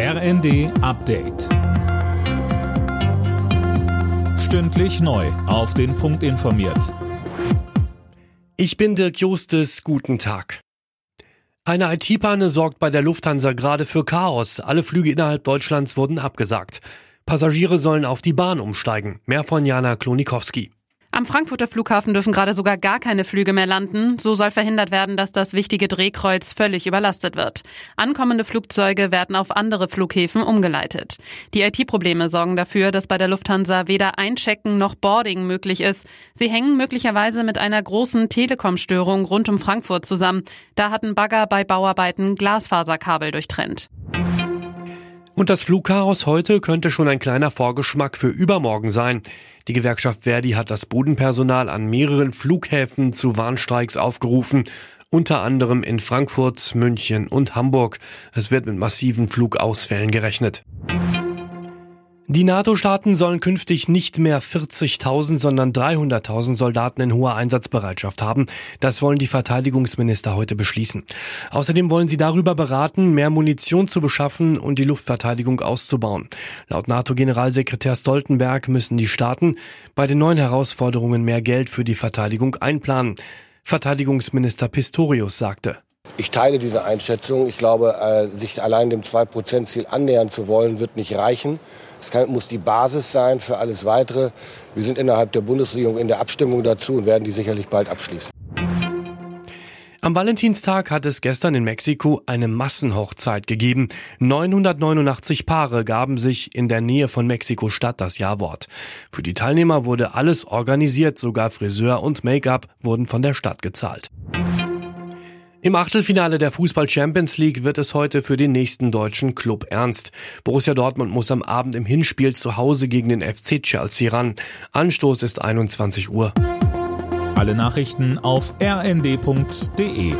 RND Update. Stündlich neu. Auf den Punkt informiert. Ich bin Dirk Justes. Guten Tag. Eine IT-Panne sorgt bei der Lufthansa gerade für Chaos. Alle Flüge innerhalb Deutschlands wurden abgesagt. Passagiere sollen auf die Bahn umsteigen. Mehr von Jana Klonikowski. Am Frankfurter Flughafen dürfen gerade sogar gar keine Flüge mehr landen. So soll verhindert werden, dass das wichtige Drehkreuz völlig überlastet wird. Ankommende Flugzeuge werden auf andere Flughäfen umgeleitet. Die IT-Probleme sorgen dafür, dass bei der Lufthansa weder Einchecken noch Boarding möglich ist. Sie hängen möglicherweise mit einer großen Telekom-Störung rund um Frankfurt zusammen. Da hatten Bagger bei Bauarbeiten Glasfaserkabel durchtrennt. Und das Flugchaos heute könnte schon ein kleiner Vorgeschmack für übermorgen sein. Die Gewerkschaft Verdi hat das Bodenpersonal an mehreren Flughäfen zu Warnstreiks aufgerufen, unter anderem in Frankfurt, München und Hamburg. Es wird mit massiven Flugausfällen gerechnet. Die NATO-Staaten sollen künftig nicht mehr 40.000, sondern 300.000 Soldaten in hoher Einsatzbereitschaft haben. Das wollen die Verteidigungsminister heute beschließen. Außerdem wollen sie darüber beraten, mehr Munition zu beschaffen und die Luftverteidigung auszubauen. Laut NATO-Generalsekretär Stoltenberg müssen die Staaten bei den neuen Herausforderungen mehr Geld für die Verteidigung einplanen. Verteidigungsminister Pistorius sagte. Ich teile diese Einschätzung. Ich glaube, äh, sich allein dem 2-Prozent-Ziel annähern zu wollen, wird nicht reichen. Es kann, muss die Basis sein für alles Weitere. Wir sind innerhalb der Bundesregierung in der Abstimmung dazu und werden die sicherlich bald abschließen. Am Valentinstag hat es gestern in Mexiko eine Massenhochzeit gegeben. 989 Paare gaben sich in der Nähe von Mexiko-Stadt das Jawort. Für die Teilnehmer wurde alles organisiert, sogar Friseur und Make-up wurden von der Stadt gezahlt. Im Achtelfinale der Fußball Champions League wird es heute für den nächsten deutschen Club ernst. Borussia Dortmund muss am Abend im Hinspiel zu Hause gegen den FC Chelsea ran. Anstoß ist 21 Uhr. Alle Nachrichten auf rnd.de